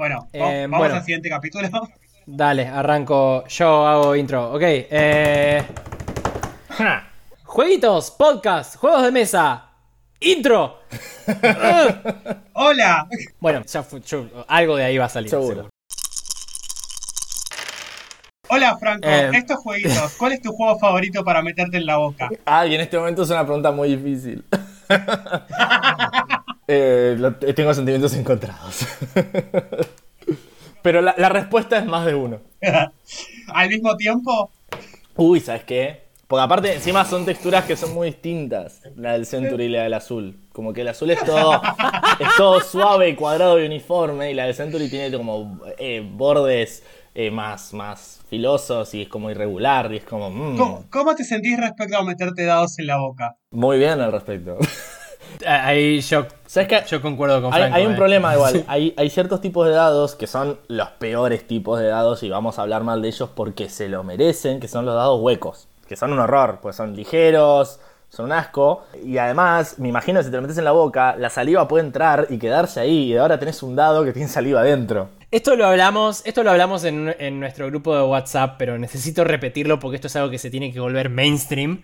Bueno, Eh, va- vamos bueno. al siguiente capítulo. Dale, arranco. Yo hago intro. Ok. Eh... Jueguitos, podcast, juegos de mesa. Intro. Hola. Bueno, ya fue- yo- algo de ahí va a salir. Seguro. Hola, Franco. Eh. Estos jueguitos, ¿cuál es tu juego favorito para meterte en la boca? Ah, y en este momento es una pregunta muy difícil. Eh, lo- tengo sentimientos encontrados. Pero la, la respuesta es más de uno. Al mismo tiempo, Uy, ¿sabes qué? Porque aparte, encima son texturas que son muy distintas. La del Century y la del azul. Como que el azul es todo, es todo suave, cuadrado y uniforme. Y la del Century tiene como eh, bordes eh, más, más filosos y es como irregular. Y es como. mm, ¿cómo, cómo te sentís respecto a meterte dados en la boca? Muy bien al respecto. Ah, Ahí yo, ¿Sabes qué? yo concuerdo con Hay, Franco. hay un eh. problema igual. Hay, hay ciertos tipos de dados que son los peores tipos de dados y vamos a hablar mal de ellos porque se lo merecen, que son los dados huecos. Que son un horror, pues son ligeros, son un asco. Y además, me imagino que si te lo metes en la boca, la saliva puede entrar y quedarse ahí. Y ahora tenés un dado que tiene saliva adentro. Esto lo hablamos, esto lo hablamos en, en nuestro grupo de WhatsApp, pero necesito repetirlo porque esto es algo que se tiene que volver mainstream.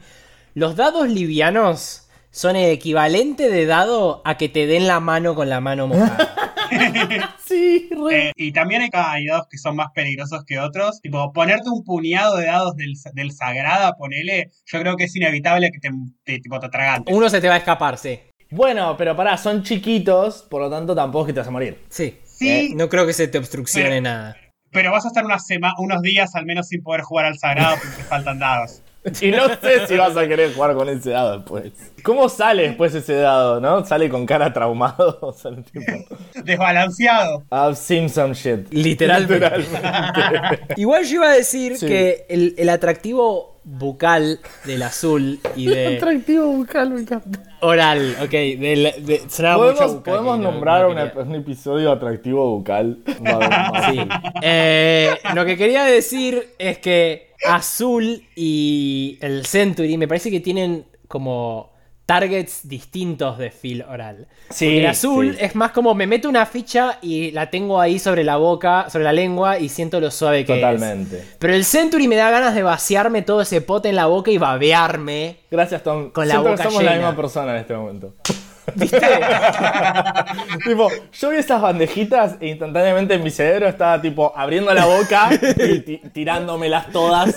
Los dados livianos son el equivalente de dado a que te den la mano con la mano mojada. Sí, Eh, y también hay, hay dados que son más peligrosos que otros. Tipo, ponerte un puñado de dados del, del Sagrada, ponele, yo creo que es inevitable que te, te, tipo, te atragantes. Uno se te va a escapar, sí. Bueno, pero pará, son chiquitos, por lo tanto tampoco es que te vas a morir. Sí. Sí, No creo que se te obstruccione Pero- nada. pero vas a estar unas unos días al menos sin poder jugar al Sagrado porque te faltan dados. Y no sé si vas a querer jugar con ese dado después. ¿Cómo sale después ese dado, no? ¿Sale con cara traumado? O sale tipo... Desbalanceado. I've seen some shit. Literalmente. Literalmente. Igual yo iba a decir Sí. que el, el atractivo bucal del azul y de Atractivo bucal, me encanta. oral, ok, de, sonaba mucho ¿Podemos, bucal podemos no- nombrar no un episodio atractivo bucal. Sí. Eh, lo que quería decir es que Azul y el Century me parece que tienen como targets distintos de feel oral. Sí, Porque el azul sí. es más como me meto una ficha y la tengo ahí sobre la boca, sobre la lengua y siento lo suave que es. Totalmente. Pero el Century me da ganas de vaciarme todo ese pote en la boca y babearme. Gracias, Tom. Con la boca que somos la llena. misma persona en este momento. ¿Viste? tipo, yo vi esas bandejitas e instantáneamente en mi cerebro estaba tipo abriendo la boca y ti- tirándomelas todas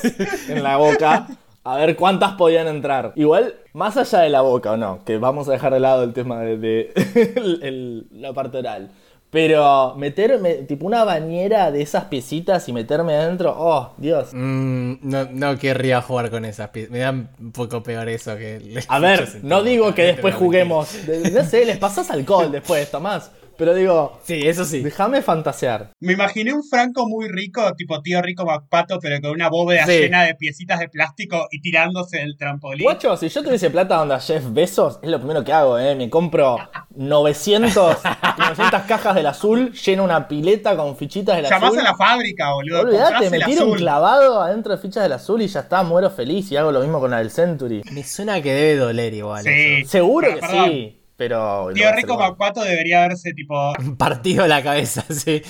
en la boca a ver cuántas podían entrar. Igual, más allá de la boca o no, que vamos a dejar de lado el tema de, de- el- el- la parte oral. Pero meterme, tipo una bañera de esas piecitas y meterme adentro, oh, Dios. Mm, no, no querría jugar con esas piezas. Me da un poco peor eso que... A ver, no digo que después juguemos. No sé, les pasas alcohol después, Tomás. Pero digo, Sí, eso sí. déjame fantasear. Me imaginé un Franco muy rico, tipo tío rico MacPato, pero con una bóveda Sí. llena de piecitas de plástico y tirándose del trampolín. Guacho, si yo tuviese plata onda Jeff Bezos, es lo primero que hago, ¿eh? Me compro 900, 900 cajas del azul, lleno una pileta con fichitas del Llamás azul. a la fábrica, boludo. Olvídate, comprás me tiro un clavado adentro de fichas del azul y ya está, muero feliz y hago lo mismo con la del Century. Me suena que debe doler igual. Sí. eso. Seguro Pero, que perdón, sí, pero... Tío rico. MacPato debería verse tipo. Partido la cabeza, sí.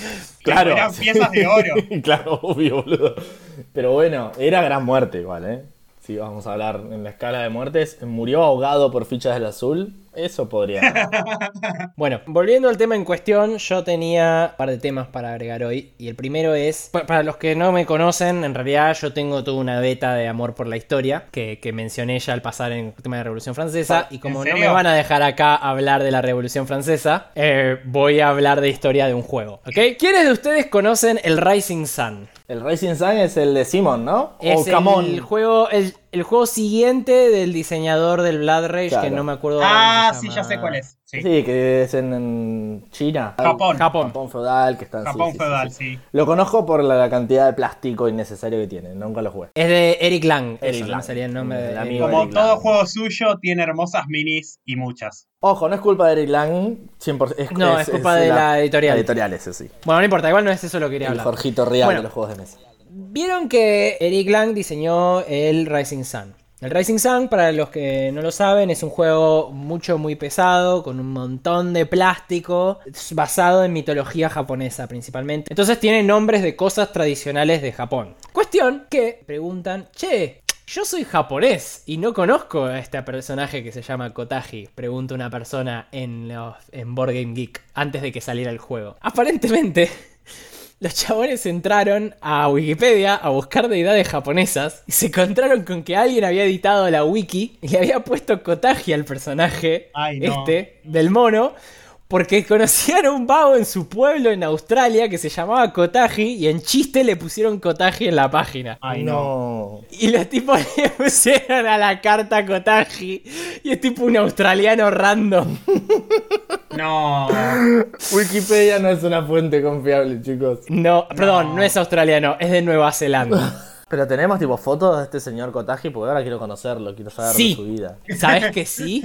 Claro. Eran piezas de oro. claro, obvio, boludo. Pero bueno, era gran muerte igual, ¿eh? Si vamos a hablar en la escala de muertes, murió ahogado por fichas del azul. Eso podría. Bueno, volviendo al tema en cuestión, yo tenía un par de temas para agregar hoy. Y el primero es, pa- para los que no me conocen, en realidad yo tengo toda una beta de amor por la historia, que, que mencioné ya al pasar en el tema de la Revolución Francesa. Y como ¿En no me van a dejar acá hablar de la Revolución Francesa, eh, voy a hablar de historia de un juego. ¿Ok? ¿Quiénes de ustedes conocen el Rising Sun? El Racing Sun es el de Simon, ¿no? Es o Camón. el juego, el, el juego siguiente del diseñador del Blood Rage, Claro. que no me acuerdo. Ah, cómo se sí, llama. ya sé cuál es. Sí. Sí, que es en, en China. Japón. Japón. Japón feudal, que está Japón sí, feudal, sí, sí. Lo conozco por la, la cantidad de plástico innecesario que tiene. Nunca lo jugué. Es de Eric Lang. Eric no Lang. salía el nombre El de amigo Como Eric todo Lang. juego suyo, tiene hermosas minis y muchas. Ojo, no es culpa de Eric Lang, 100%. Es, No, es culpa de la editorial. La editorial, eso sí. Bueno, no importa, igual no es eso lo que quería El hablar. Jorgito Real Bueno. de los juegos de mesa. Vieron que Eric Lang diseñó el Rising Sun. El Rising Sun, para los que no lo saben, es un juego mucho, muy pesado, con un montón de plástico, basado en mitología japonesa principalmente. Entonces tiene nombres de cosas tradicionales de Japón. Cuestión que preguntan, che, yo soy japonés y no conozco a este personaje que se llama Kotaji, pregunta una persona en, los, en Board Game Geek antes de que saliera el juego. Aparentemente, los chabones entraron a Wikipedia a buscar deidades japonesas y se encontraron con que alguien había editado la wiki y le había puesto Kotaji al personaje Ay, no. este del mono porque conocían a un vago en su pueblo en Australia que se llamaba Kotaji y en chiste le pusieron Kotaji en la página. Ay, no. Y los tipos le pusieron a la carta Kotaji y es tipo un australiano random. No. Wikipedia no es una fuente confiable, chicos. No, perdón, no es australiano, es de Nueva Zelanda. Pero tenemos tipo fotos de este señor Kotaji porque ahora quiero conocerlo, quiero saber Sí. de su vida. ¿Sabes que sí?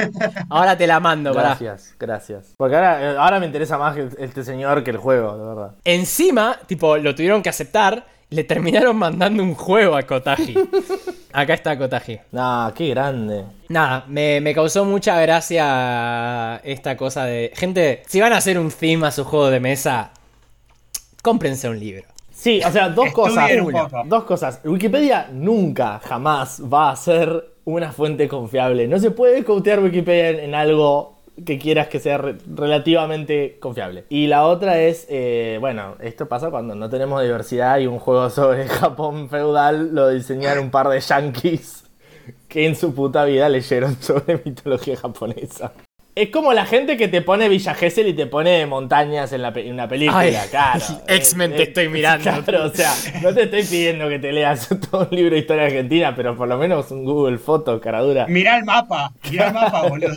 Ahora te la mando, pará. Gracias, gracias. Porque ahora, eh, ahora me interesa más este señor que el juego, de verdad. Encima, tipo, lo tuvieron que aceptar. Le terminaron mandando un juego a Kotaji. Acá está Kotaji. Nah, qué grande. Nada, me, me causó mucha gracia esta cosa de. Gente, si van a hacer un theme a su juego de mesa, cómprense un libro. Sí, o sea, dos cosas. Dos cosas. Wikipedia nunca, jamás va a ser una fuente confiable. No se puede cotear Wikipedia en, en algo que quieras que sea re- relativamente confiable. Y la otra es, eh, bueno, esto pasa cuando no tenemos diversidad y un juego sobre Japón feudal lo diseñaron un par de yankees que en su puta vida leyeron sobre mitología japonesa. Es como la gente que te pone Villa Gesell y te pone montañas en, la pe- en una película, Ay, claro. X-Men Eh, te eh, estoy mirando. Claro, o sea, no te estoy pidiendo que te leas todo un libro de historia argentina, pero por lo menos un Google Foto, caradura. Mirá el mapa. Mirá el mapa, boludo.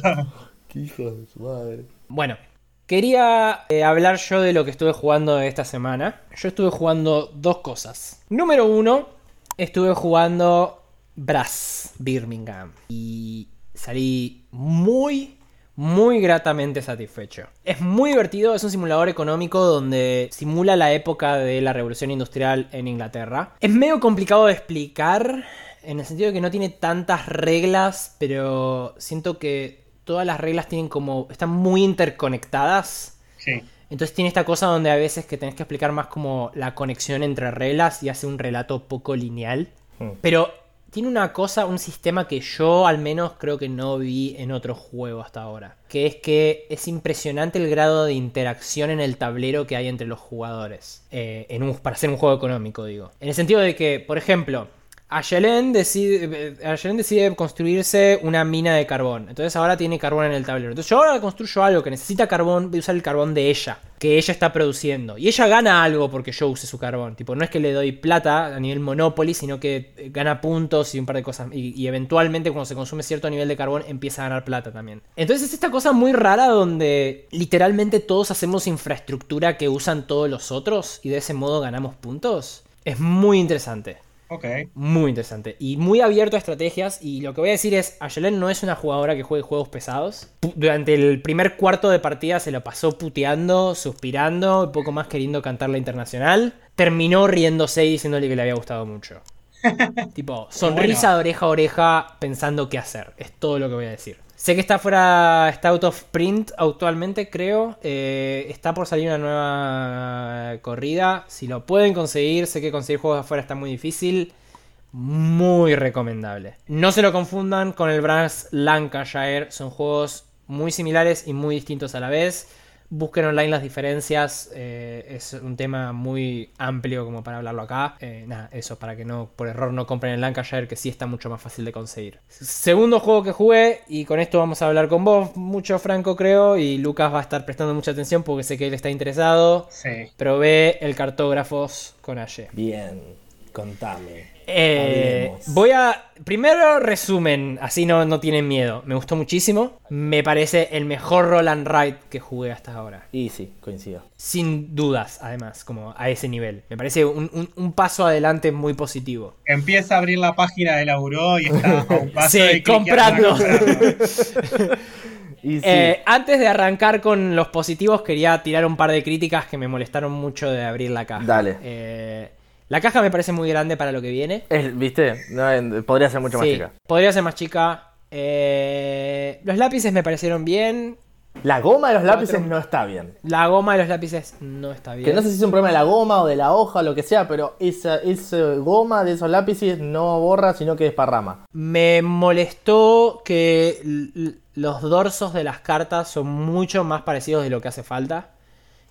Qué hijo de su madre. Bueno, quería eh, hablar yo de lo que estuve jugando esta semana. Yo estuve jugando dos cosas. Número uno, estuve jugando Brass Birmingham. Y salí muy, muy gratamente satisfecho. Es muy divertido, es un simulador económico donde simula la época de la revolución industrial en Inglaterra. Es medio complicado de explicar. En el sentido de que no tiene tantas reglas, pero siento que todas las reglas tienen como. están muy interconectadas. Sí. Entonces tiene esta cosa donde a veces que tenés que explicar más como la conexión entre reglas y hace un relato poco lineal. Hmm. Pero tiene una cosa, un sistema que yo al menos creo que no vi en otro juego hasta ahora. Que es que es impresionante el grado de interacción en el tablero que hay entre los jugadores. eh, en un- para hacer un juego económico, digo. En el sentido de que, por ejemplo, Ayelen decide, Ayelen decide construirse una mina de carbón. Entonces ahora tiene carbón en el tablero. Entonces yo ahora construyo algo que necesita carbón, voy a usar el carbón de ella. Que ella está produciendo. Y ella gana algo porque yo use su carbón. Tipo, no es que le doy plata a nivel Monopoly, sino que eh, gana puntos y un par de cosas. Y, y eventualmente cuando se consume cierto nivel de carbón empieza a ganar plata también. Entonces es esta cosa muy rara donde literalmente todos hacemos infraestructura que usan todos los otros. Y de ese modo ganamos puntos. Es muy interesante. Ok. Muy interesante. Y muy abierto a estrategias. Y lo que voy a decir es, Ayelen no es una jugadora que juegue juegos pesados. Durante el primer cuarto de partida se lo pasó puteando, suspirando, y poco más queriendo cantar la internacional. Terminó riéndose y diciéndole que le había gustado mucho. tipo, sonrisa de oreja a oreja pensando qué hacer. Es todo lo que voy a decir. Sé que está fuera, está out of print actualmente, creo. Eh, está por salir una nueva corrida. Si lo pueden conseguir, sé que conseguir juegos afuera está muy difícil. Muy recomendable. No se lo confundan con el Brass Lancashire. Son juegos muy similares y muy distintos a la vez. Busquen online las diferencias. eh, es un tema muy amplio como para hablarlo acá. Eh, nada, eso, para que no por error no compren el Lancashire, que sí está mucho más fácil de conseguir. Segundo juego que jugué, y con esto vamos a hablar con vos mucho, Franco, creo. Y Lucas va a estar prestando mucha atención porque sé que él está interesado. Sí. Probé el cartógrafos con Aye. Bien, contame. Eh, voy a. Primero resumen, así no, no tienen miedo. Me gustó muchísimo. Me parece el mejor roll and ride que jugué hasta ahora. Y sí, coincido. Sin dudas, además, como a ese nivel. Me parece un, un- un paso adelante muy positivo. Empieza a abrir la página de la Buró y está a un paso Sí, de comprando. comprarlo. Y sí, Eh, antes de arrancar con los positivos, quería tirar un par de críticas que me molestaron mucho de abrir la caja. Dale. Eh, La caja me parece muy grande para lo que viene. Es- ¿Viste? No, podría ser mucho más chica. Podría ser más chica. Eh, los lápices me parecieron bien. La goma de los lápices no está bien. La goma de los lápices no está bien. Que no sé si es un problema de la goma o de la hoja o lo que sea, pero esa, esa goma de esos lápices no borra, sino que desparrama. Me molestó que los dorsos de las cartas son mucho más parecidos de lo que hace falta.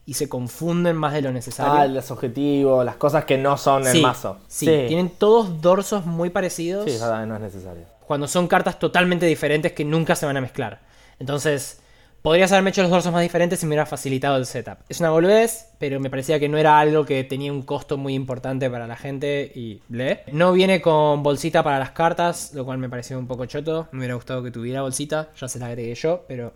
Y se confunden más de lo necesario. Ah, los objetivos, las cosas que no son el Sí, mazo. Sí, tienen todos dorsos muy parecidos. Sí, también no es necesario. cuando son cartas totalmente diferentes que nunca se van a mezclar. Entonces, podrías haberme hecho los dorsos más diferentes y me hubiera facilitado el setup. Es una boludez, pero me parecía que no era algo que tenía un costo muy importante para la gente y lee. No viene con bolsita para las cartas, lo cual me pareció un poco choto. Me hubiera gustado que tuviera bolsita, ya se la agregué yo, pero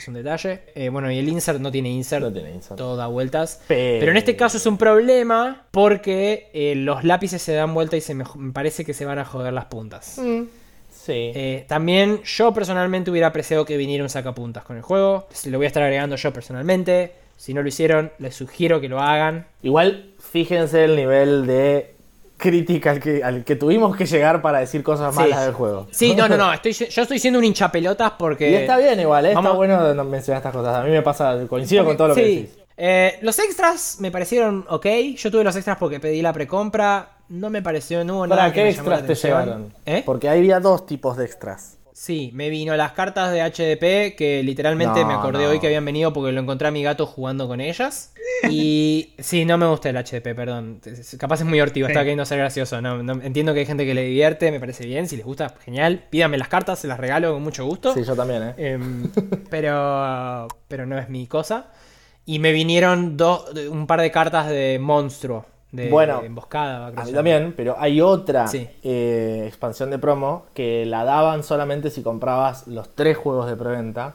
es un detalle. Eh, bueno, y el insert no tiene insert. No tiene insert. Todo da vueltas. Pero- Pero en este caso es un problema porque eh, los lápices se dan vuelta y se me, me parece que se van a joder las puntas. Sí. Eh, también yo personalmente hubiera apreciado que viniera un sacapuntas con el juego. Lo voy a estar agregando yo personalmente. Si no lo hicieron, les sugiero que lo hagan. Igual, fíjense el nivel de crítica al que, al que tuvimos que llegar para decir cosas Sí. malas del juego. Sí, no, no, no. Estoy, yo estoy siendo un hinchapelotas porque. Y está bien igual, ¿eh? está Vamos- bueno no mencionar estas cosas. A mí me pasa, coincido con todo lo que Sí. decís. Eh, los extras me parecieron ok. Yo tuve los extras porque pedí la precompra. No me pareció, no hubo nada ¿Para que qué me llamó la extras te llegaron? ¿Eh? Porque había dos tipos de extras. Sí, me vino las cartas de HDP que literalmente No, me acordé no. hoy que habían venido porque lo encontré a mi gato jugando con ellas. Y sí, no me gusta el HDP, perdón. Capaz es muy hortivo, está queriendo ser gracioso. No, entiendo que hay gente que le divierte, me parece bien. Si les gusta, genial. Pídanme las cartas, se las regalo con mucho gusto. Sí, yo también, ¿eh? Em, pero, pero no es mi cosa. Y me vinieron dos, un par de cartas de monstruo, de, Bueno, de emboscada. A mí también, pero hay otra Sí. eh, expansión de promo que la daban solamente si comprabas los tres juegos de preventa.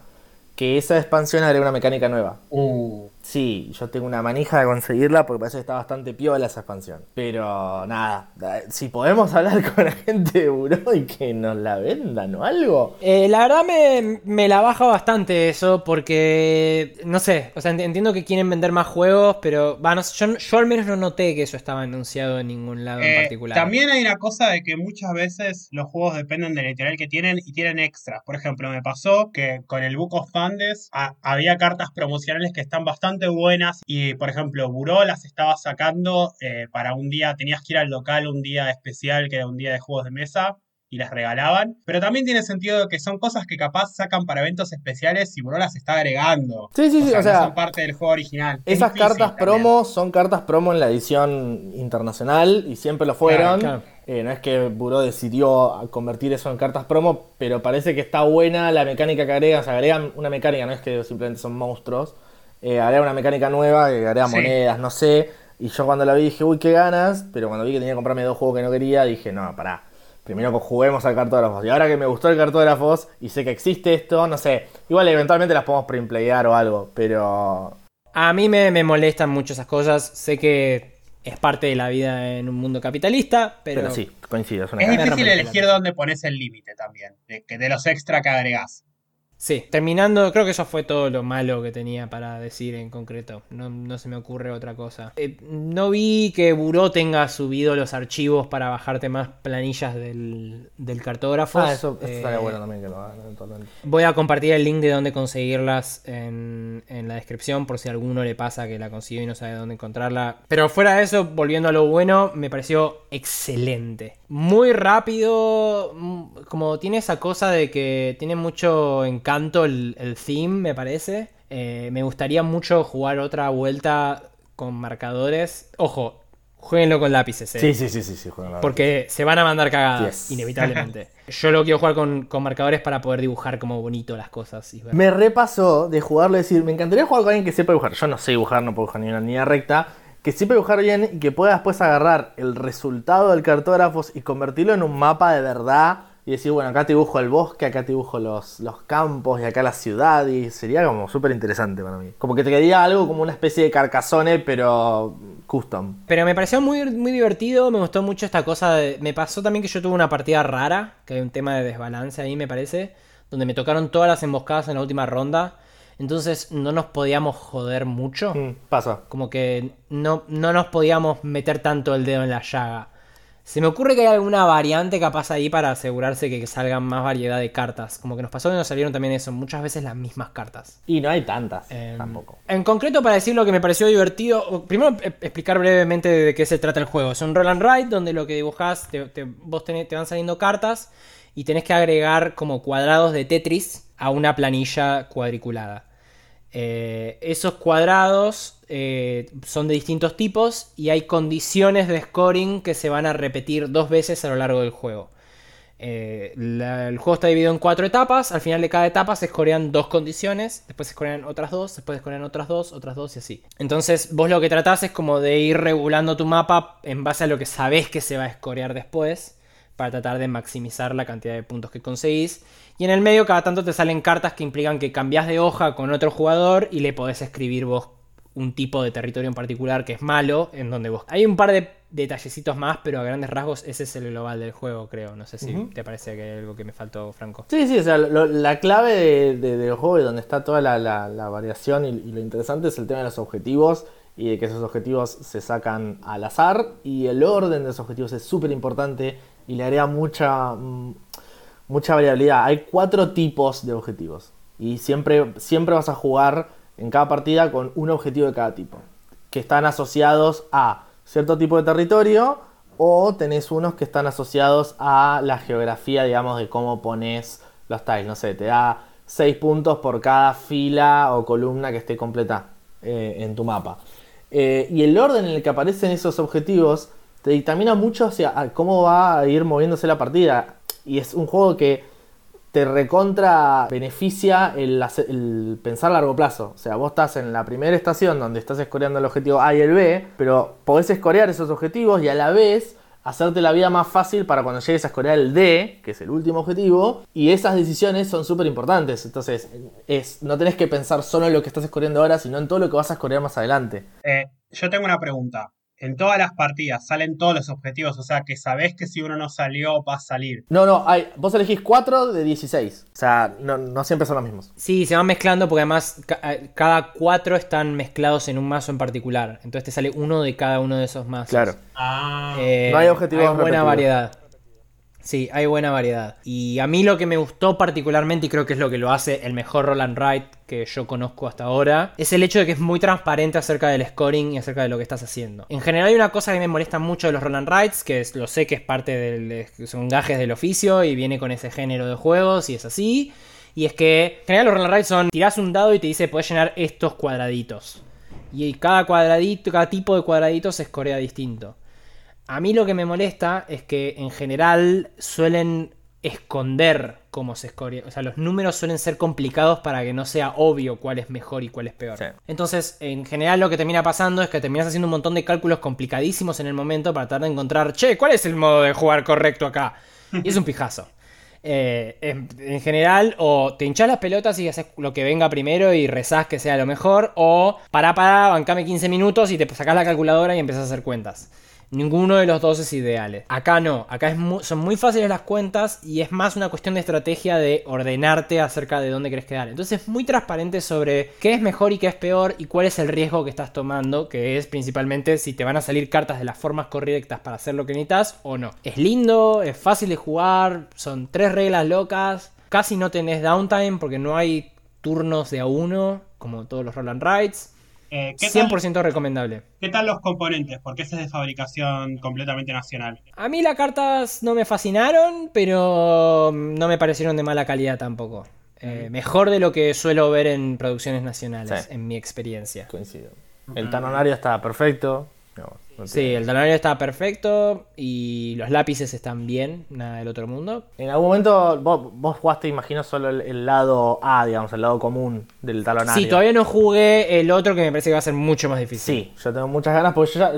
Que esa expansión agrega una mecánica nueva. Uh, Sí, yo tengo una manija de conseguirla porque parece que está bastante piola esa expansión. Pero nada, da- si podemos hablar con la gente de Buró y que nos la vendan o algo. Eh, la verdad me, me la baja bastante eso porque, no sé, o sea, ent- entiendo que quieren vender más juegos, pero va, no sé, yo, yo al menos no noté que eso estaba anunciado en ningún lado en eh, particular. también hay una cosa de que muchas veces los juegos dependen del editorial que tienen y tienen extras. Por ejemplo, me pasó que con el Book of a- había cartas promocionales que están bastante buenas y, por ejemplo, Buró las estaba sacando eh, para un día, tenías que ir al local un día especial que era un día de juegos de mesa y las regalaban. Pero también tiene sentido que son cosas que capaz sacan para eventos especiales y Buró las está agregando. Sí, sí, sí, o sea, son parte del juego original. Es Esas cartas también. promo son cartas promo en la edición internacional y siempre lo fueron. Claro, Eh, no es que Buró decidió convertir eso en cartas promo, pero parece que está buena la mecánica que agregan. O sea, agregan una mecánica, no es que simplemente son monstruos. Eh, agregan una mecánica nueva, que agrega Sí. monedas, no sé. Y yo cuando la vi dije, uy, qué ganas. Pero cuando vi que tenía que comprarme dos juegos que no quería, dije, no, pará. Primero que juguemos al cartógrafos. Y ahora que me gustó el cartógrafos y sé que existe esto, no sé. Igual eventualmente las podemos preimplayar o algo, pero A mí me, me molestan mucho esas cosas, sé que es parte de la vida en un mundo capitalista, pero, Pero, sí, coincido, es una Es difícil elegir dónde pones el límite también, de, que de los extra que agregás. Sí, terminando, creo que eso fue todo lo malo que tenía para decir en concreto. No, no se me ocurre otra cosa. Eh, no vi que Buró tenga subido los archivos para bajarte más planillas del, del cartógrafo. Ah, eso, eso Eh, estaría bueno también que lo hagan eventualmente. Voy a compartir el link de dónde conseguirlas en, en la descripción por si a alguno le pasa que la consiguió y no sabe dónde encontrarla. Pero fuera de eso, volviendo a lo bueno, me pareció excelente. Muy rápido, mm, como tiene esa cosa de que tiene mucho encanto el, el theme, me parece. Eh, me gustaría mucho jugar otra vuelta con marcadores. Ojo, jueguenlo con lápices. eh. Sí, sí, sí, sí, sí, Porque se van a mandar cagadas, Yes. inevitablemente. Yo lo quiero jugar con, con marcadores para poder dibujar como bonito las cosas. y Me repasó de jugarlo y decir, me encantaría jugar con alguien que sepa dibujar. Yo no sé dibujar, no puedo dibujar ni una línea recta. Que sepa dibujar bien y que pueda después agarrar el resultado del cartógrafos y convertirlo en un mapa de verdad. Y decir, bueno, acá te dibujo el bosque, acá te dibujo los, los campos y acá la ciudad. Y sería como súper interesante para mí. Como que te quedaría algo como una especie de carcasone, pero custom. Pero me pareció muy, muy divertido, me gustó mucho esta cosa de... Me pasó también que yo tuve una partida rara, que hay un tema de desbalance ahí me parece, donde me tocaron todas las emboscadas en la última ronda. entonces no nos podíamos joder mucho. Mm, pasa. Como que no, no nos podíamos meter tanto el dedo en la llaga. Se me ocurre que hay alguna variante capaz ahí para asegurarse que salgan más variedad de cartas. Como que nos pasó que nos salieron también eso, muchas veces las mismas cartas. Y no hay tantas Em, tampoco. En concreto, para decir lo que me pareció divertido, primero e- explicar brevemente de qué se trata el juego. Es un roll and write donde lo que dibujás, te, te- vos tenés- te van saliendo cartas y tenés que agregar como cuadrados de Tetris a una planilla cuadriculada. Eh, esos cuadrados eh, son de distintos tipos y hay condiciones de scoring que se van a repetir dos veces a lo largo del juego. Eh, el juego está dividido en cuatro etapas. Al final de cada etapa se escorean dos condiciones. Después se escorean otras dos. Después se escorean otras dos, otras dos y así. Entonces, vos lo que tratás es como de ir regulando tu mapa en base a lo que sabés que se va a escorear después. Para tratar de maximizar la cantidad de puntos que conseguís. Y en el medio, cada tanto te salen cartas que implican que cambiás de hoja con otro jugador y le podés escribir vos un tipo de territorio en particular que es malo, en donde vos... Hay un par de detallecitos más, pero a grandes rasgos ese es el global del juego, creo. No sé si te parece que hay algo que me faltó, Franco. Sí, sí, o sea, lo- la clave de- de- del juego y donde está toda la, la- la variación y, y lo interesante es el tema de los objetivos y de que esos objetivos se sacan al azar y el orden de esos objetivos es súper importante y le agrega mucha, mm, mucha variabilidad. Hay cuatro tipos de objetivos y siempre, siempre vas a jugar en cada partida con un objetivo de cada tipo que están asociados a cierto tipo de territorio o tenés unos que están asociados a la geografía, digamos, de cómo pones los tiles. No sé, te da 6 puntos por cada fila o columna que esté completa eh, en tu mapa. Eh, y el orden en el que aparecen esos objetivos te dictamina mucho hacia cómo va a ir moviéndose la partida. Y es un juego que te recontra beneficia el, el pensar a largo plazo. O sea, vos estás en la primera estación donde estás escoreando el objetivo A y el B, pero podés escorear esos objetivos y a la vez hacerte la vida más fácil para cuando llegues a escorear el D, que es el último objetivo, y esas decisiones son súper importantes. Entonces, es, no tenés que pensar solo en lo que estás escoreando ahora, sino en todo lo que vas a escorear más adelante. Eh, yo tengo una pregunta. En todas las partidas salen todos los objetivos, o sea que sabés que si uno no salió va a salir. No, no, hay, vos elegís 4 de 16. O sea, no, no siempre son los mismos. Sí, se van mezclando porque además ca- eh, cada cuatro están mezclados en un mazo en particular. Entonces te sale uno de cada uno de esos mazos. Claro. Ah, Eh, No hay objetivos buena repetidos. variedad. Sí, hay buena variedad. Y a mí lo que me gustó particularmente, y creo que es lo que lo hace el mejor roll and write que yo conozco hasta ahora, es el hecho de que es muy transparente acerca del scoring y acerca de lo que estás haciendo. En general hay una cosa que me molesta mucho de los roll and writes, que es- lo sé que es parte del... son gajes del oficio y viene con ese género de juegos y es así. Y es que en general los roll and writes son, tirás un dado y te dice, puedes llenar estos cuadraditos. Y cada cuadradito, cada tipo de cuadradito se escorea distinto. A mí lo que me molesta es que en general suelen esconder cómo se escoria. O sea, los números suelen ser complicados para que no sea obvio cuál es mejor y cuál es peor. Sí. Entonces, en general lo que termina pasando es que terminas haciendo un montón de cálculos complicadísimos en el momento para tratar de encontrar, che, ¿cuál es el modo de jugar correcto acá? Y es un pijazo. Eh, en, en general, o te hinchás las pelotas y haces lo que venga primero y rezás que sea lo mejor, o pará, pará, bancame 15 minutos y te sacás la calculadora y empezás a hacer cuentas. Ninguno de los dos es ideal. Acá no, acá es mu- son muy fáciles las cuentas y es más una cuestión de estrategia de ordenarte acerca de dónde querés quedar. Entonces es muy transparente sobre qué es mejor y qué es peor y cuál es el riesgo que estás tomando, que es principalmente si te van a salir cartas de las formas correctas para hacer lo que necesitas o no. Es lindo, es fácil de jugar, son tres reglas locas, casi no tenés downtime porque no hay turnos de a uno, como todos los roll and rides. Eh, ¿qué, tal, 100% recomendable. qué tal los componentes? Porque ese es de fabricación completamente nacional. A mí las cartas no me fascinaron, pero no me parecieron de mala calidad tampoco. Eh, mejor de lo que suelo ver en producciones nacionales, Sí. en mi experiencia. Coincido. El tanonario está perfecto. No, no Sí, el talonario está perfecto y los lápices están bien, nada del otro mundo. En algún momento vos, vos jugaste, imagino, solo el, el lado A, digamos, el lado común del talonario. Sí, todavía no jugué el otro que me parece que va a ser mucho más difícil. Sí, yo tengo muchas ganas porque yo ya.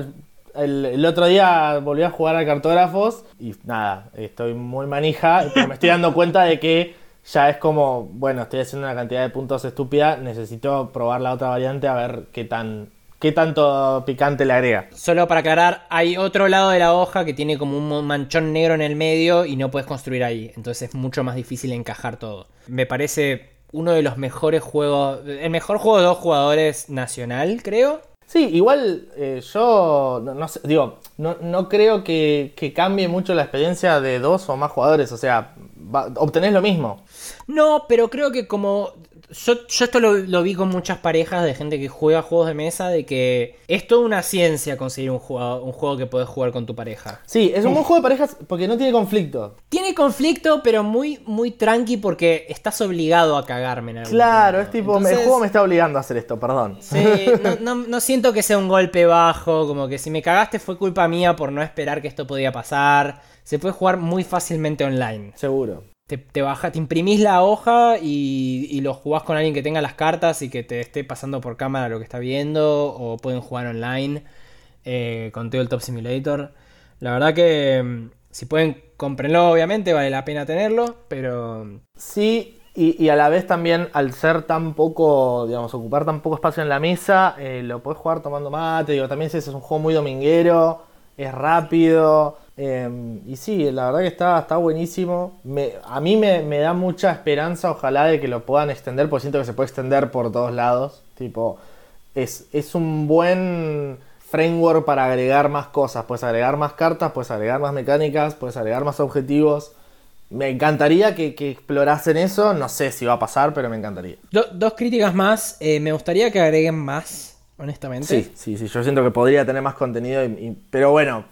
El, el otro día volví a jugar a cartógrafos y nada, estoy muy manija, pero me estoy dando cuenta de que ya es como, bueno, estoy haciendo una cantidad de puntos estúpida, necesito probar la otra variante a ver qué tan qué tanto picante le agrega. Solo para aclarar, hay otro lado de la hoja que tiene como un manchón negro en el medio y no puedes construir ahí. Entonces es mucho más difícil encajar todo. Me parece uno de los mejores juegos, el mejor juego de dos jugadores nacional, creo. Sí, igual eh, yo no, no sé, digo, no, no creo que, que cambie mucho la experiencia de dos o más jugadores, o sea, va- obtenés lo mismo. No, pero creo que como. Yo, yo esto lo, lo vi con muchas parejas de gente que juega juegos de mesa, de que es toda una ciencia conseguir un juego, un juego que podés jugar con tu pareja. Sí, es un buen juego de parejas porque no tiene conflicto. Tiene conflicto, pero muy, muy tranqui porque estás obligado a cagarme en algún Claro, es tipo, Entonces, el juego me está obligando a hacer esto, perdón. Sí, no, no- no siento que sea un golpe bajo, como que si me cagaste fue culpa mía por no esperar que esto podía pasar. Se puede jugar muy fácilmente online. Seguro. Te, te baja, te imprimís la hoja y, y lo jugás con alguien que tenga las cartas y que te esté pasando por cámara lo que está viendo. O pueden jugar online eh, con todo el Top Simulator. La verdad que mm, si pueden, cómprenlo, obviamente, vale la pena tenerlo. Pero Sí, y, y a la vez también al ser tan poco, digamos, ocupar tan poco espacio en la mesa, eh, lo podés jugar tomando mate, digo, también es, es un juego muy dominguero, es rápido, eh, y sí, la verdad que está, está buenísimo. Me- a mí me, me da mucha esperanza, ojalá, de que lo puedan extender, porque siento que se puede extender por todos lados, tipo, es, es un buen framework para agregar más cosas, puedes agregar más cartas, puedes agregar más mecánicas, puedes agregar más objetivos. Me encantaría que, que explorasen eso. No sé si va a pasar, pero me encantaría. do- dos críticas más. Eh, me gustaría que agreguen más, honestamente. Sí, sí, sí. Yo siento que podría tener más contenido. y- y- pero bueno,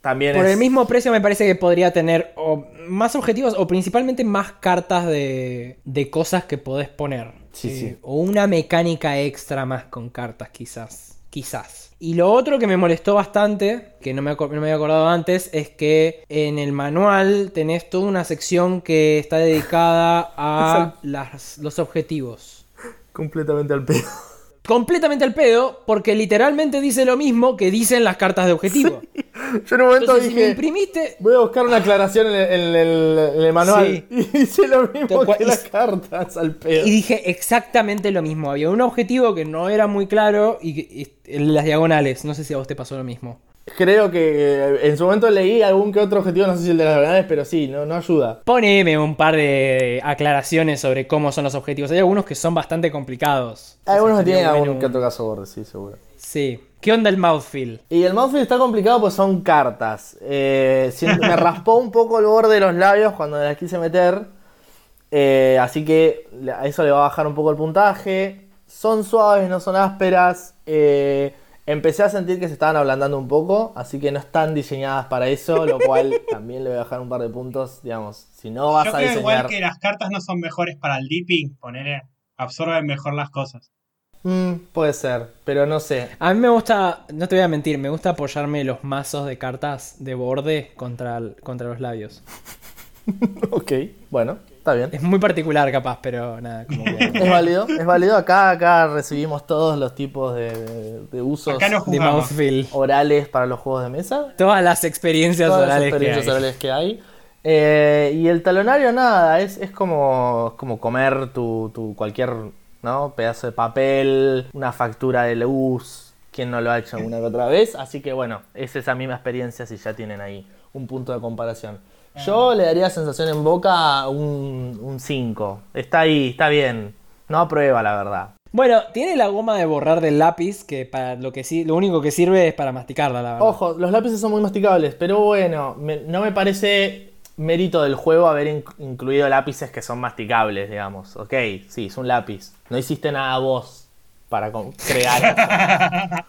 también Por es. el mismo precio me parece que podría tener o más objetivos o principalmente más cartas de, de cosas que podés poner. Sí, Eh, sí. O una mecánica extra más con cartas, quizás. Quizás. Y lo otro que me molestó bastante, que no me, no me había acordado antes, es que en el manual tenés toda una sección que está dedicada a las- los objetivos. completamente al pedo. Completamente al pedo, porque literalmente dice lo mismo que dicen las cartas de objetivo. Yo en un momento Entonces, si me dije. imprimiste, Voy a buscar una aclaración en el, en el- en el manual. Sí. Y hice lo mismo que Y- las cartas al pedo. Y dije exactamente lo mismo. Había un objetivo que no era muy claro y, y en las diagonales. No sé si a vos te pasó lo mismo. Creo que eh, en su momento leí algún que otro objetivo, no sé si el de las diagonales, pero sí, no, no ayuda. Poneme un par de aclaraciones sobre cómo son los objetivos. Hay algunos que son bastante complicados. Hay algunos que tienen algún bueno que un- otro caso borde, sí, seguro. Sí. ¿Qué onda el mouthfeel? Y el mouthfeel está complicado pues son cartas. Eh, me raspó un poco el borde de los labios cuando las quise meter. Eh, así que a eso le va a bajar un poco el puntaje. Son suaves, no son ásperas. Eh, empecé a sentir que se estaban ablandando un poco. Así que no están diseñadas para eso. Lo cual también le voy a bajar un par de puntos. Digamos, si no vas Yo a creo diseñar. igual que las cartas no son mejores para el dipping, ponele, absorben mejor las cosas. Mm, puede ser, pero no sé. A mí me gusta, no te voy a mentir, me gusta apoyarme los mazos de cartas de borde contra, el- contra los labios. ok, bueno, está bien. Es muy particular capaz, pero nada, como que- Es válido, es válido. Acá, acá recibimos todos los tipos de, usos de orales para los juegos de mesa. Todas las experiencias Todas las orales experiencias que hay. orales que hay. Eh, y el talonario, nada, es, es como, como comer tu, tu cualquier ¿no? pedazo de papel, una factura de luz. ¿Quién no lo ha hecho alguna que otra vez? Así que bueno, es esa misma experiencia si ya tienen ahí un punto de comparación. Yo le daría sensación en boca un 5. Está ahí, está bien. No aprueba, la verdad. Bueno, tiene la goma de borrar del lápiz, que para lo que sí, lo único que sirve es para masticarla, la verdad. Ojo, los lápices son muy masticables, pero bueno, me- no me parece mérito del juego haber in- incluido lápices que son masticables, digamos. Ok, sí, es un lápiz. No hiciste nada vos para con- crear.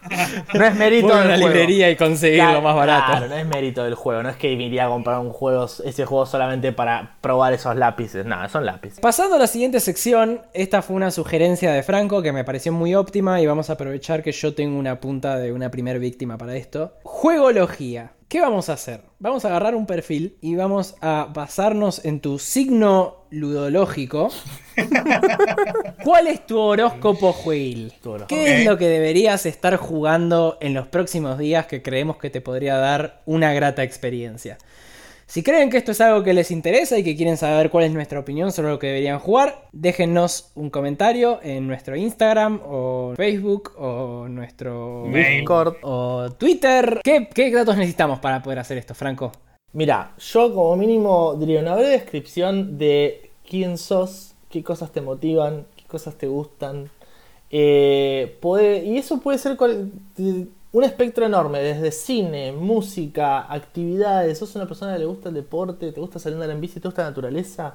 No es mérito a del una juego. librería y conseguir lo más barato. Claro, no es mérito del juego. No es que iría a comprar un juego, ese juego solamente para probar esos lápices. Nada, son lápices. Pasando a la siguiente sección, esta fue una sugerencia de Franco que me pareció muy óptima y vamos a aprovechar que yo tengo una punta de una primer víctima para esto. Juegología. ¿Qué vamos a hacer? Vamos a agarrar un perfil y vamos a basarnos en tu signo ludológico. ¿Cuál es tu horóscopo jueguil? Tu horóscopo. ¿Qué es lo que deberías estar jugando en los próximos días que creemos que te podría dar una grata experiencia? Si creen que esto es algo que les interesa y que quieren saber cuál es nuestra opinión sobre lo que deberían jugar, déjennos un comentario en nuestro Instagram o Facebook o nuestro Mail. Discord. o Twitter. ¿Qué, qué datos necesitamos para poder hacer esto, Franco? Mira, yo como mínimo diría una breve descripción de quién sos, qué cosas te motivan, qué cosas te gustan. Eh, puede- y eso puede ser cual- un espectro enorme, desde cine, música, actividades. Sos una persona que le gusta el deporte, te gusta salir a andar en bici, te gusta la naturaleza.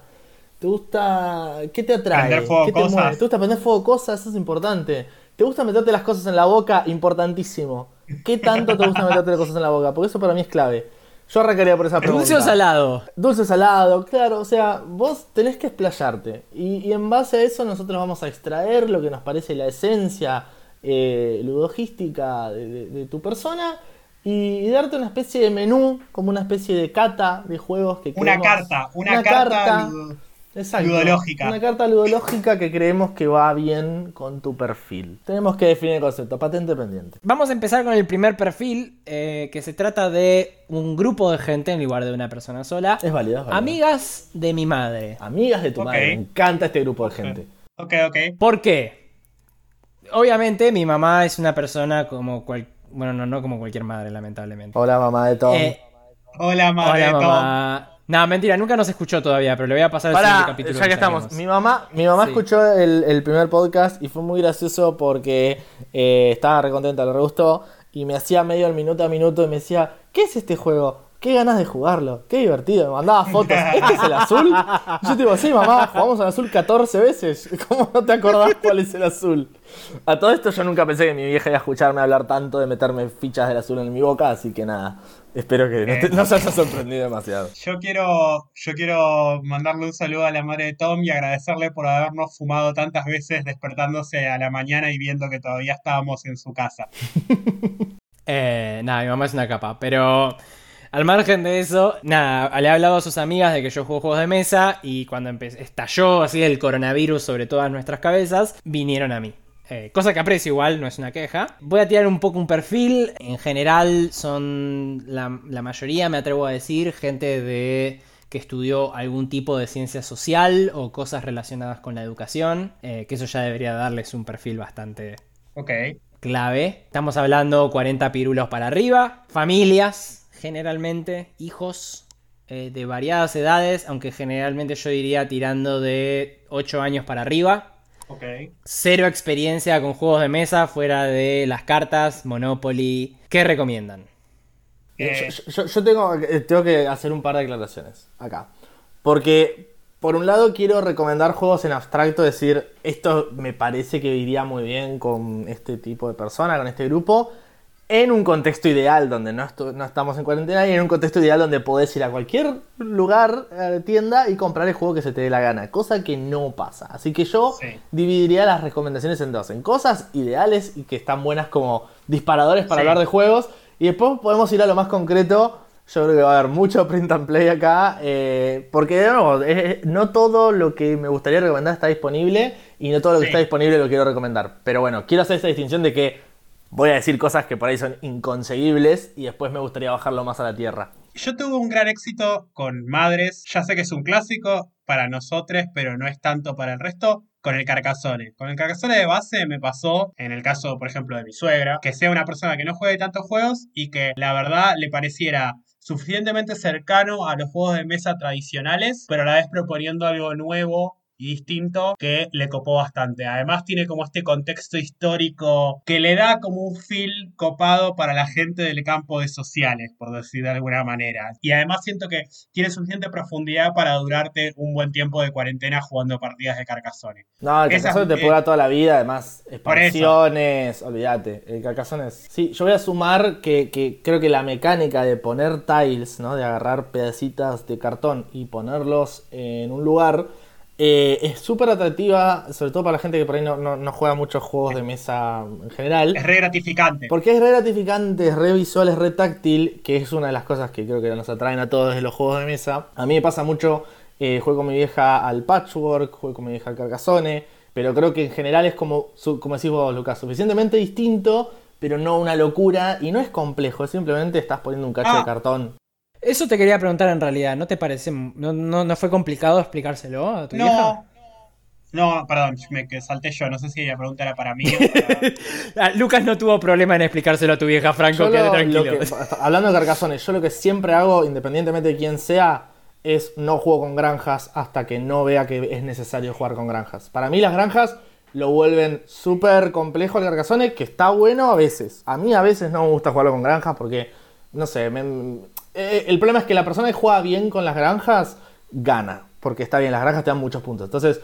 ¿Te gusta... ¿Qué te atrae? Prender fuego ¿Qué te cosas. mueve? ¿Te gusta prender fuego cosas? Eso es importante. ¿Te gusta meterte las cosas en la boca? Importantísimo. ¿Qué tanto te gusta meterte las cosas en la boca? Porque eso para mí es clave. Yo arrancaría por esa pregunta. ¿Dulce o salado? Dulce salado, claro, o sea, vos tenés que explayarte. Y, y en base a eso nosotros vamos a extraer lo que nos parece la esencia eh, ludogística de, de- de tu persona y, y darte una especie de menú, como una especie de cata de juegos que Una creemos- carta, una carta ludo- Exacto, ludológica. Una carta ludológica que creemos que va bien con tu perfil. Tenemos que definir el concepto, patente pendiente. Vamos a empezar con el primer perfil, eh, que se trata de un grupo de gente en lugar de una persona sola. Es válido, es válido. Amigas de mi madre. Amigas de tu madre, me encanta este grupo de gente. Ok, ok. ¿Por qué? Obviamente mi mamá es una persona como cual... Bueno, no, no como cualquier madre, lamentablemente. Hola mamá de Tom. Eh, Hola, madre. hola de Tom. mamá. No, mentira, nunca nos escuchó todavía, pero le voy a pasar el Pará, siguiente capítulo. ya que estamos. Mi mamá, mi mamá Sí. escuchó el, el primer podcast y fue muy gracioso porque eh, estaba recontenta, le re gustó. Y me hacía medio el minuto a minuto y me decía, ¿qué es este juego? Qué ganas de jugarlo, qué divertido. Me mandaba fotos. ¿Este es el azul? Y yo te digo, sí, mamá, jugamos al azul 14 veces. ¿Cómo no te acordás cuál es el azul? A todo esto yo nunca pensé que mi vieja iba a escucharme hablar tanto de meterme fichas del azul en mi boca, así que nada. Espero que no, te- no se haya sorprendido demasiado. Yo quiero, yo quiero mandarle un saludo a la madre de Tom y agradecerle por habernos fumado tantas veces despertándose a la mañana y viendo que todavía estábamos en su casa. Eh, nada, mi mamá es una capa, pero al margen de eso, nada, le he hablado a sus amigas de que yo juego juegos de mesa y cuando estalló así el coronavirus sobre todas nuestras cabezas, vinieron a mí. Eh, cosa que aprecio igual, no es una queja. Voy a tirar un poco un perfil. En general son la, la mayoría, me atrevo a decir, gente de que estudió algún tipo de ciencia social o cosas relacionadas con la educación. eh, que eso ya debería darles un perfil bastante Ok. Clave. Estamos hablando 40 pirulos para arriba, familias, generalmente, hijos eh, de variadas edades, aunque generalmente yo diría tirando de 8 años para arriba. Ok. Cero experiencia con juegos de mesa fuera de las cartas, Monopoly. ¿Qué recomiendan? Eh, Yo, yo- yo tengo, eh, tengo que hacer un par de declaraciones acá. Porque, por un lado, quiero recomendar juegos en abstracto, decir, esto me parece que iría muy bien con este tipo de persona, con este grupo, en un contexto ideal donde no, estamos en cuarentena y en un contexto ideal donde podés ir a cualquier lugar, a tienda y comprar el juego que se te dé la gana, cosa que no pasa. Así que yo Sí. dividiría las recomendaciones en dos, en cosas ideales y que están buenas como disparadores para Sí. hablar de juegos y después podemos ir a lo más concreto. Yo creo que va a haber mucho print and play acá, eh, porque de nuevo, eh, no todo lo que me gustaría recomendar está disponible y no todo lo que Sí. está disponible lo quiero recomendar. Pero bueno, quiero hacer esta distinción de que voy a decir cosas que por ahí son inconseguibles y después me gustaría bajarlo más a la tierra. Yo tuve un gran éxito con Madres. Ya sé que es un clásico para nosotros, pero no es tanto para el resto. Con el Carcassonne. Con el Carcassonne de base me pasó, en el caso, por ejemplo, de mi suegra, que sea una persona que no juegue tantos juegos y que la verdad le pareciera suficientemente cercano a los juegos de mesa tradicionales, pero a la vez proponiendo algo nuevo y distinto que le copó bastante. Además tiene como este contexto histórico que le da como un feel copado para la gente del campo de sociales, por decir de alguna manera. Y además siento que tiene suficiente profundidad para durarte un buen tiempo de cuarentena jugando partidas de Carcassonne. No, el Carcassonne te eh, dar toda la vida, además, expansiones, olvídate. El Carcassonne es... Sí, yo voy a sumar que, que creo que la mecánica de poner tiles, ¿no? De agarrar pedacitas de cartón y ponerlos en un lugar, eh, es súper atractiva, sobre todo para la gente que por ahí no, no- no juega muchos juegos de mesa en general. Es re gratificante. Porque es re gratificante, es re visual, es re táctil, que es una de las cosas que creo que nos atraen a todos de los juegos de mesa. A mí me pasa mucho, eh, juego con mi vieja al Patchwork, juego con mi vieja al Carcassonne, pero creo que en general es como, su- como decís vos, Lucas, suficientemente distinto, pero no una locura, y no es complejo, simplemente estás poniendo un cacho Ah. de cartón. Eso te quería preguntar en realidad, ¿no te parece, no, no, no fue complicado explicárselo a tu vieja? No, no, perdón, me salté yo. No sé si la pregunta era para mí o para... Ah, Lucas no tuvo problema en explicárselo a tu vieja, Franco, quédate lo- tranquilo. que- hablando de Carcassonne, yo lo que siempre hago, independientemente de quién sea, es no juego con granjas hasta que no vea que es necesario jugar con granjas. Para mí las granjas lo vuelven súper complejo al Carcassonne, que está bueno a veces. A mí a veces no me gusta jugarlo con granjas porque, no sé, me- eh, el problema es que la persona que juega bien con las granjas gana, porque está bien, las granjas te dan muchos puntos. Entonces,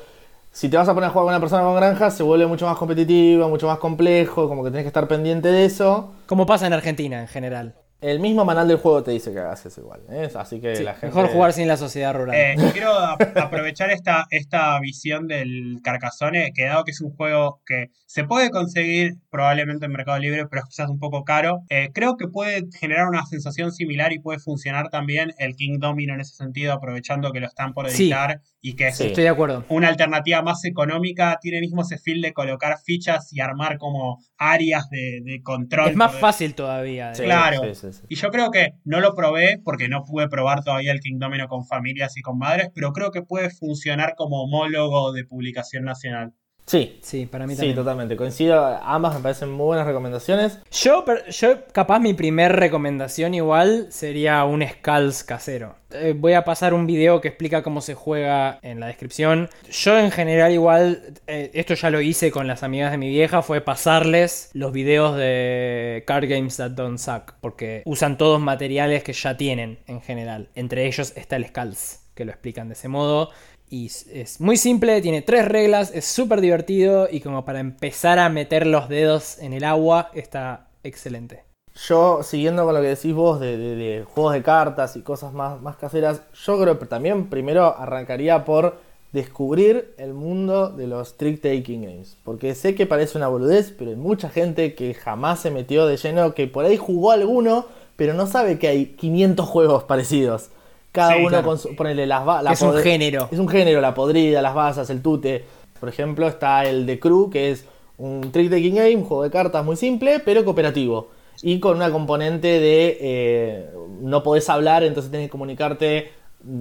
si te vas a poner a jugar con una persona con granjas, se vuelve mucho más competitivo, mucho más complejo, como que tenés que estar pendiente de eso. Como pasa en Argentina en general. El mismo manual del juego te dice que hagas eso igual, ¿eh? así que Sí, la gente... Mejor jugar sin la sociedad rural. Eh, quiero aprovechar esta, esta visión del Carcassonne, que dado que es un juego que se puede conseguir probablemente en Mercado Libre, pero es quizás un poco caro, eh, creo que puede generar una sensación similar y puede funcionar también el King Domino en ese sentido, aprovechando que lo están por Sí. Y que es Sí. Estoy de acuerdo. una alternativa más económica, tiene mismo ese feel de colocar fichas y armar como áreas de, de control. Es más fácil todavía. Sí, claro. sí, sí, sí. y yo creo que no lo probé porque no pude probar todavía el King Domino con familias y con madres, pero creo que puede funcionar como homólogo de publicación nacional. Sí, Sí, para mí sí, también. totalmente. Coincido, ambas me parecen muy buenas recomendaciones. Yo, yo, capaz mi primer recomendación igual sería un Skulls casero. Eh, voy a pasar un video que explica cómo se juega en la descripción. Yo en general igual, eh, esto ya lo hice con las amigas de mi vieja, fue pasarles los videos de Card Games That Don't Suck, porque usan todos materiales que ya tienen en general. Entre ellos está el Skulls, que lo explican de ese modo. Y es- muy simple, tiene tres reglas, es súper divertido y como para empezar a meter los dedos en el agua está excelente. Yo, siguiendo con lo que decís vos de, de- de juegos de cartas y cosas más, más caseras, yo creo que también primero arrancaría por descubrir el mundo de los trick taking games. Porque sé que parece una boludez, pero hay mucha gente que jamás se metió de lleno, que por ahí jugó alguno, pero no sabe que hay 500 juegos parecidos. Cada Sí, uno claro. con su, ponele las la es un género. Es un género, la podrida, las basas, el tute. Por ejemplo, está el de Crew, que es un trick taking game, un juego de cartas muy simple, pero cooperativo. Y con una componente de eh, no podés hablar, entonces tenés que comunicarte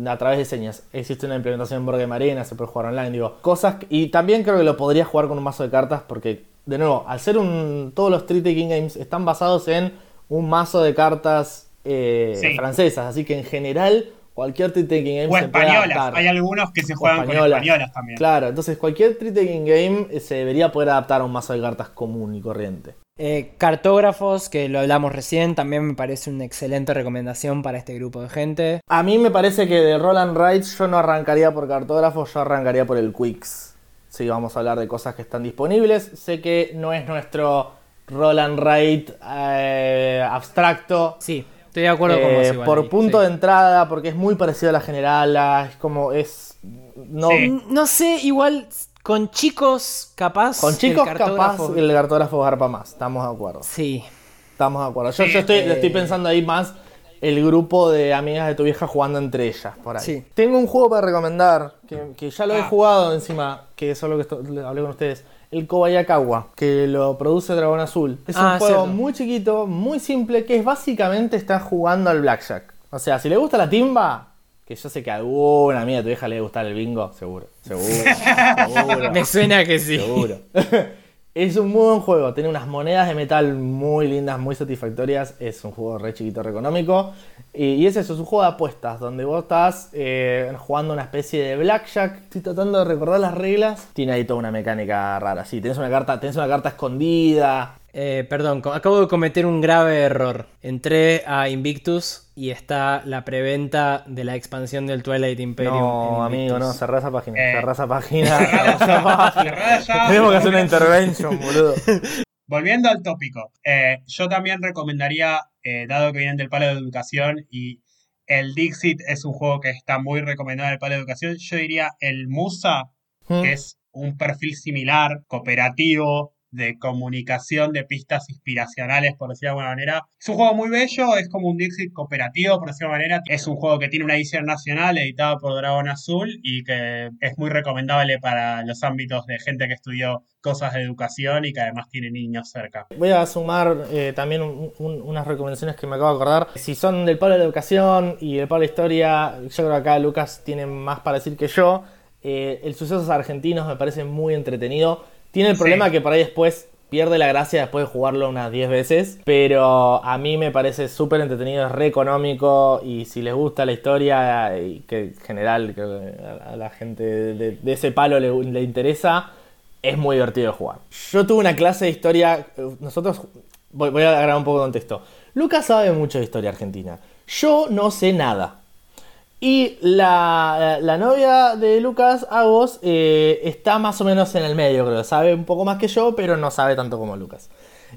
a través de señas. Existe una implementación en Board Game Arena, se puede jugar online, digo, cosas. que- y también creo que lo podría jugar con un mazo de cartas, porque, de nuevo, al ser un. Todos los trick taking games están basados en un mazo de cartas eh, Sí. francesas, así que en general. Cualquier trick taking game O se puede españolas, adaptar. hay algunos que se juegan con españolas también. Claro, entonces cualquier trick taking game eh, se debería poder adaptar a un mazo de cartas común y corriente. Eh, cartógrafos, que lo hablamos recién, también me parece una excelente recomendación para este grupo de gente. A mí me parece que de Roland Rights yo no arrancaría por cartógrafo, yo arrancaría por el Quicks. Si vamos a hablar de cosas que están disponibles. Sé que no es nuestro Roland Wright eh, abstracto. Sí, estoy de acuerdo con eh, vos igual por punto sí. de entrada, porque es muy parecido a la generala, es como es... No, Sí. No sé, igual con chicos capaz. Con el chicos capaz cartógrafo- el cartógrafo garpa más, estamos de acuerdo. Sí. Estamos de acuerdo. Yo, Sí, yo estoy, eh, estoy pensando ahí más el grupo de amigas de tu vieja jugando entre ellas, por ahí. Sí. Tengo un juego para recomendar, que, que ya lo he Ah. jugado encima, que es algo que hablé con ustedes. El Kobayakawa, que lo produce Dragón Azul. Es Ah, un juego cierto. muy chiquito, muy simple, que es básicamente estar jugando al Blackjack. O sea, si le gusta la timba, que yo sé que a alguna amiga de tu vieja le gusta el bingo, seguro. Seguro. seguro. Me suena que sí. Seguro. es un muy buen juego. Tiene unas monedas de metal muy lindas, muy satisfactorias. Es un juego re chiquito, re económico. Y, es eso, es un juego de apuestas, donde vos estás eh, jugando una especie de blackjack. Estoy tratando de recordar las reglas. Tiene ahí toda una mecánica rara. Sí, tenés una carta, tenés una carta escondida. Eh, perdón, acabo de cometer un grave error. Entré a Invictus y está la preventa de la expansión del Twilight Imperium. No, amigo, no, cerrá esa página. Eh. Cerrá esa página. cerrá. Tenemos que hacer una intervention, boludo. Volviendo al tópico, eh, yo también recomendaría, eh, dado que vienen del palo de educación y el Dixit es un juego que está muy recomendado en el palo de educación, yo diría el Musa, Mm. que es un perfil similar, cooperativo, de comunicación de pistas inspiracionales, por decirlo de alguna manera. Es un juego muy bello, es como un Dixit cooperativo, por decirlo de alguna manera. Es un juego que tiene una edición nacional editado por Dragón Azul y que es muy recomendable para los ámbitos de gente que estudió cosas de educación y que además tiene niños cerca. Voy a sumar eh, también un- un- unas recomendaciones que me acabo de acordar. Si son del palo de educación y del palo de historia, yo creo que acá Lucas tiene más para decir que yo. Eh, el Sucesos Argentinos me parece muy entretenido. Tiene el Sí. problema que por ahí después pierde la gracia después de jugarlo unas 10 veces. Pero a mí me parece súper entretenido, es re económico. Y si les gusta la historia, y que en general que a la gente de, de ese palo le, le interesa, es muy divertido de jugar. Yo tuve una clase de historia. Nosotros. Voy, voy a agarrar un poco de contexto. Lucas sabe mucho de historia argentina. Yo no sé nada. Y la, la novia de Lucas, Agos, eh, está más o menos en el medio, creo. Sabe un poco más que yo, pero no sabe tanto como Lucas.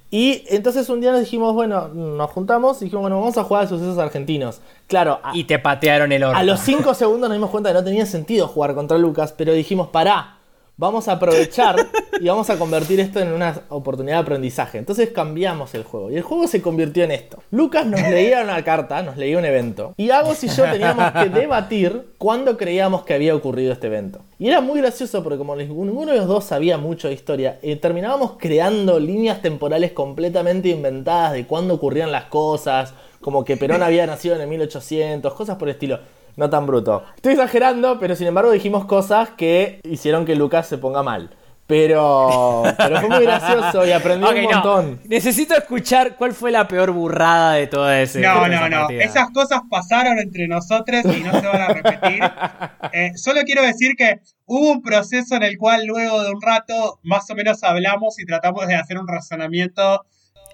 Y entonces un día nos dijimos, bueno, nos juntamos y dijimos, bueno, vamos a jugar a sucesos argentinos. Claro, a, Y te patearon el orto. a los 5 segundos nos dimos cuenta que no tenía sentido jugar contra Lucas, pero dijimos, pará, vamos a aprovechar y vamos a convertir esto en una oportunidad de aprendizaje. Entonces cambiamos el juego y el juego se convirtió en esto. Lucas nos leía una carta, nos leía un evento y Agos y yo teníamos que debatir cuándo creíamos que había ocurrido este evento. Y era muy gracioso porque como ninguno de los dos sabía mucho de historia, eh, terminábamos creando líneas temporales completamente inventadas de cuándo ocurrían las cosas, como que Perón había nacido en el 1800, cosas por el estilo. No tan bruto. Estoy exagerando, pero sin embargo dijimos cosas que hicieron que Lucas se ponga mal. Pero, pero fue muy gracioso y aprendí un no. montón. Necesito escuchar cuál fue la peor burrada de toda ese. No, no, no. partida. Esas cosas pasaron entre nosotros y no se van a repetir. Eh, solo quiero decir que hubo un proceso en el cual luego de un rato más o menos hablamos y tratamos de hacer un razonamiento.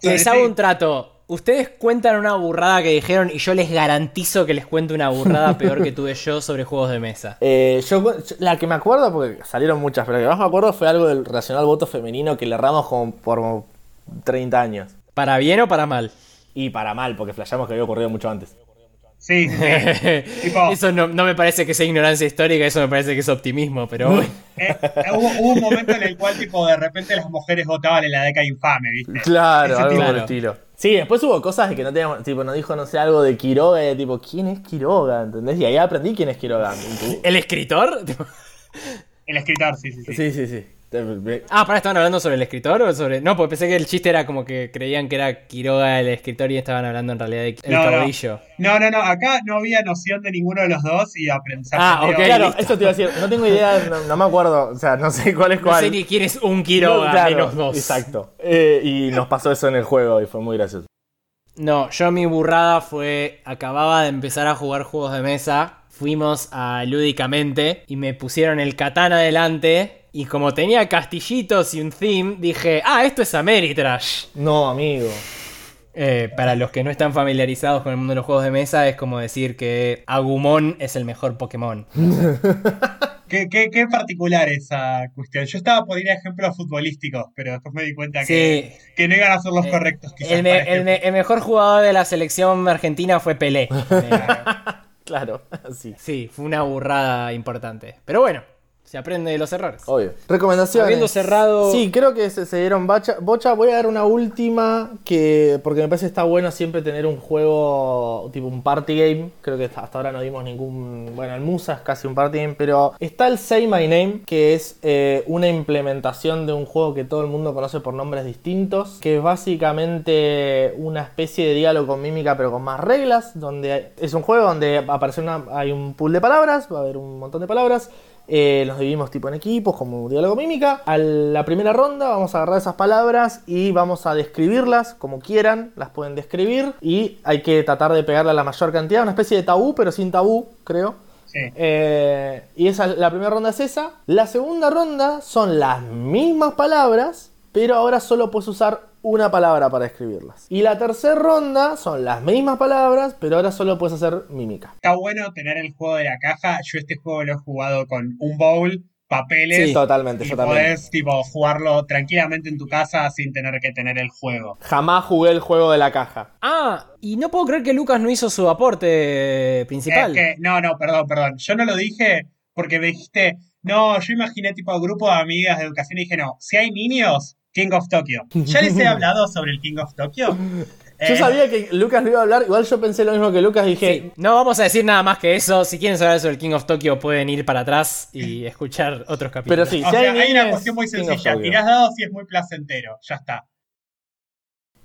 Les hago un trato. Ustedes cuentan una burrada que dijeron y yo les garantizo que les cuento una burrada peor que tuve yo sobre juegos de mesa. Eh, yo, yo- la que me acuerdo, porque salieron muchas, pero la que más me acuerdo fue algo del relacionado al voto femenino que le erramos como por 30 años. ¿Para bien o para mal? Y para mal, porque flashamos que había ocurrido mucho antes. Sí, sí, sí. Tipo- eso no, no me parece que sea ignorancia histórica, eso me parece que es optimismo, pero bueno. Eh, hubo, hubo un momento en el cual, tipo, de repente las mujeres votaban en la década infame, ¿viste? Claro, Ese algo tipo- por el estilo. Sí, después hubo cosas que no teníamos, tipo, nos dijo, no sé, algo de Quiroga, y tipo, ¿quién es Quiroga? ¿Entendés? Y ahí aprendí quién es Quiroga. ¿El escritor? El escritor, sí, sí, sí. Sí, sí, sí. Ah, para, ¿estaban hablando sobre el escritor o sobre.? No, porque pensé que el chiste era como que creían que era Quiroga el escritor y estaban hablando en realidad de el No, no. caudillo. No, no, no, acá no había noción de ninguno de los dos y aprendí. Ah, ok, Claro, listo. eso te iba a decir, no tengo idea, no, no me acuerdo, o sea, no sé cuál es No cuál. sé ni quién es un Quiroga, No, claro, menos dos. Exacto. Eh, y nos pasó eso en el juego y fue muy gracioso. No, yo mi burrada fue. Acababa de empezar a jugar juegos de mesa. Fuimos a Lúdicamente y me pusieron el katana adelante. Y como tenía castillitos y un theme, dije: Ah, esto es Ameritrash. No, amigo. Eh, para los que no están familiarizados con el mundo de los juegos de mesa, es como decir que Agumon es el mejor Pokémon. Qué, qué, qué particular esa cuestión. Yo estaba por ir a ejemplos futbolísticos, pero después me di cuenta que, Sí. que no iban a ser los Eh, correctos. quizás, El, me- para el este- me- el mejor jugador de la selección argentina fue Pelé. Eh, Claro, sí. sí, fue una burrada importante. Pero bueno, se aprende de los errores. Obvio. Recomendaciones. Habiendo cerrado- Sí, creo que se, se dieron bacha. Bocha, voy a dar una última que. Porque me parece que está bueno siempre tener un juego tipo un party game. Creo que hasta hasta ahora no dimos ningún. Bueno, el Musa es casi un party game. Pero está el Say My Name, que es eh, una implementación de un juego que todo el mundo conoce por nombres distintos. Que es básicamente una especie de diálogo con mímica, pero con más reglas. Donde hay- es un juego donde aparece una, hay un pool de palabras. Va a haber un montón de palabras. Eh, nos dividimos tipo en equipos, como diálogo mímica. A la primera ronda vamos a agarrar esas palabras y vamos a describirlas como quieran. Las pueden describir y hay que tratar de pegarle a la mayor cantidad. Una especie de tabú, pero sin tabú, creo. Sí. Eh, y esa, la primera ronda es esa. La segunda ronda son las mismas palabras, pero ahora solo puedes usar una palabra para escribirlas. Y la tercera ronda son las mismas palabras, pero ahora solo puedes hacer mímica. Está bueno tener el juego de la caja. Yo este juego lo he jugado con un bowl, papeles. Sí, Totalmente, y yo también. podés tipo, jugarlo tranquilamente en tu casa sin tener que tener el juego. Jamás jugué el juego de la caja. Ah, y no puedo creer que Lucas no hizo su aporte principal. Es que, no, no, perdón, perdón. Yo no lo dije porque me dijiste, no, yo imaginé tipo grupo de amigas de educación y dije, no, si hay niños, King of Tokyo. ¿Ya les he hablado sobre el King of Tokyo? Yo Eh, sabía que Lucas lo iba a hablar, igual yo pensé lo mismo que Lucas, dije, Sí, no vamos a decir nada más que eso. Si quieren saber sobre el King of Tokyo, pueden ir para atrás y escuchar otros capítulos. pero sí, O si sea, hay, hay una cuestión muy sencilla. Tirás dados y es muy placentero. Ya está.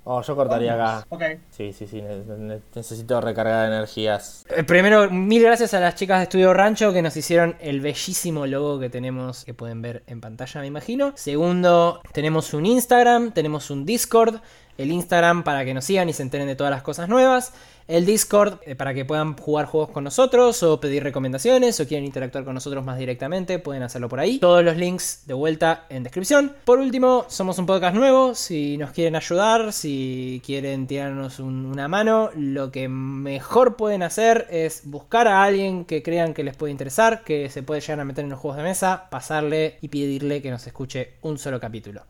Oh, yo cortaría acá. Ok. Sí, sí, sí, ne- ne- necesito recargar energías. Eh, Primero, mil gracias a las chicas de Estudio Rancho que nos hicieron el bellísimo logo que tenemos, que pueden ver en pantalla, me imagino. Segundo, tenemos un Instagram, tenemos un Discord. El Instagram para que nos sigan y se enteren de todas las cosas nuevas. El Discord eh, para que puedan jugar juegos con nosotros o pedir recomendaciones o quieren interactuar con nosotros más directamente, pueden hacerlo por ahí. Todos los links de vuelta en descripción. Por último, somos un podcast nuevo. Si nos quieren ayudar, si quieren tirarnos un- una mano, lo que mejor pueden hacer es buscar a alguien que crean que les puede interesar, que se puede llegar a meter en los juegos de mesa, pasarle y pedirle que nos escuche un solo capítulo.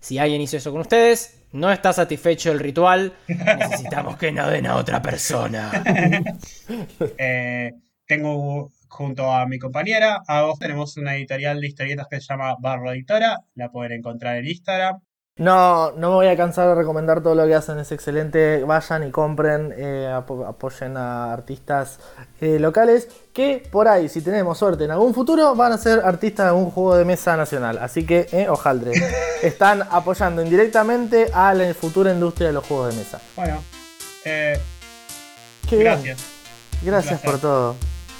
Si alguien hizo eso con ustedes, no está satisfecho el ritual, necesitamos que no den a otra persona. Eh, tengo junto a mi compañera, a vos tenemos una editorial de historietas que se llama Barro Editora. La pueden encontrar en Instagram. No, no me voy a cansar de recomendar todo lo que hacen, es excelente. Vayan y compren, eh, apo- apoyen a artistas eh, locales que por ahí, si tenemos suerte en algún futuro, van a ser artistas de un juego de mesa nacional. Así que, eh, ojaldre, están apoyando indirectamente a la futura industria de los juegos de mesa. Bueno, eh, Qué bien. gracias. Gracias por todo.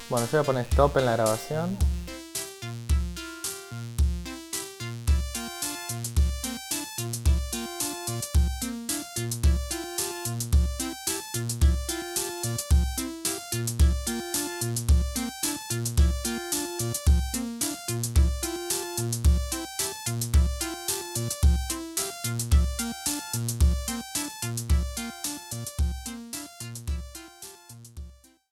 Bueno, yo voy a poner stop en la grabación.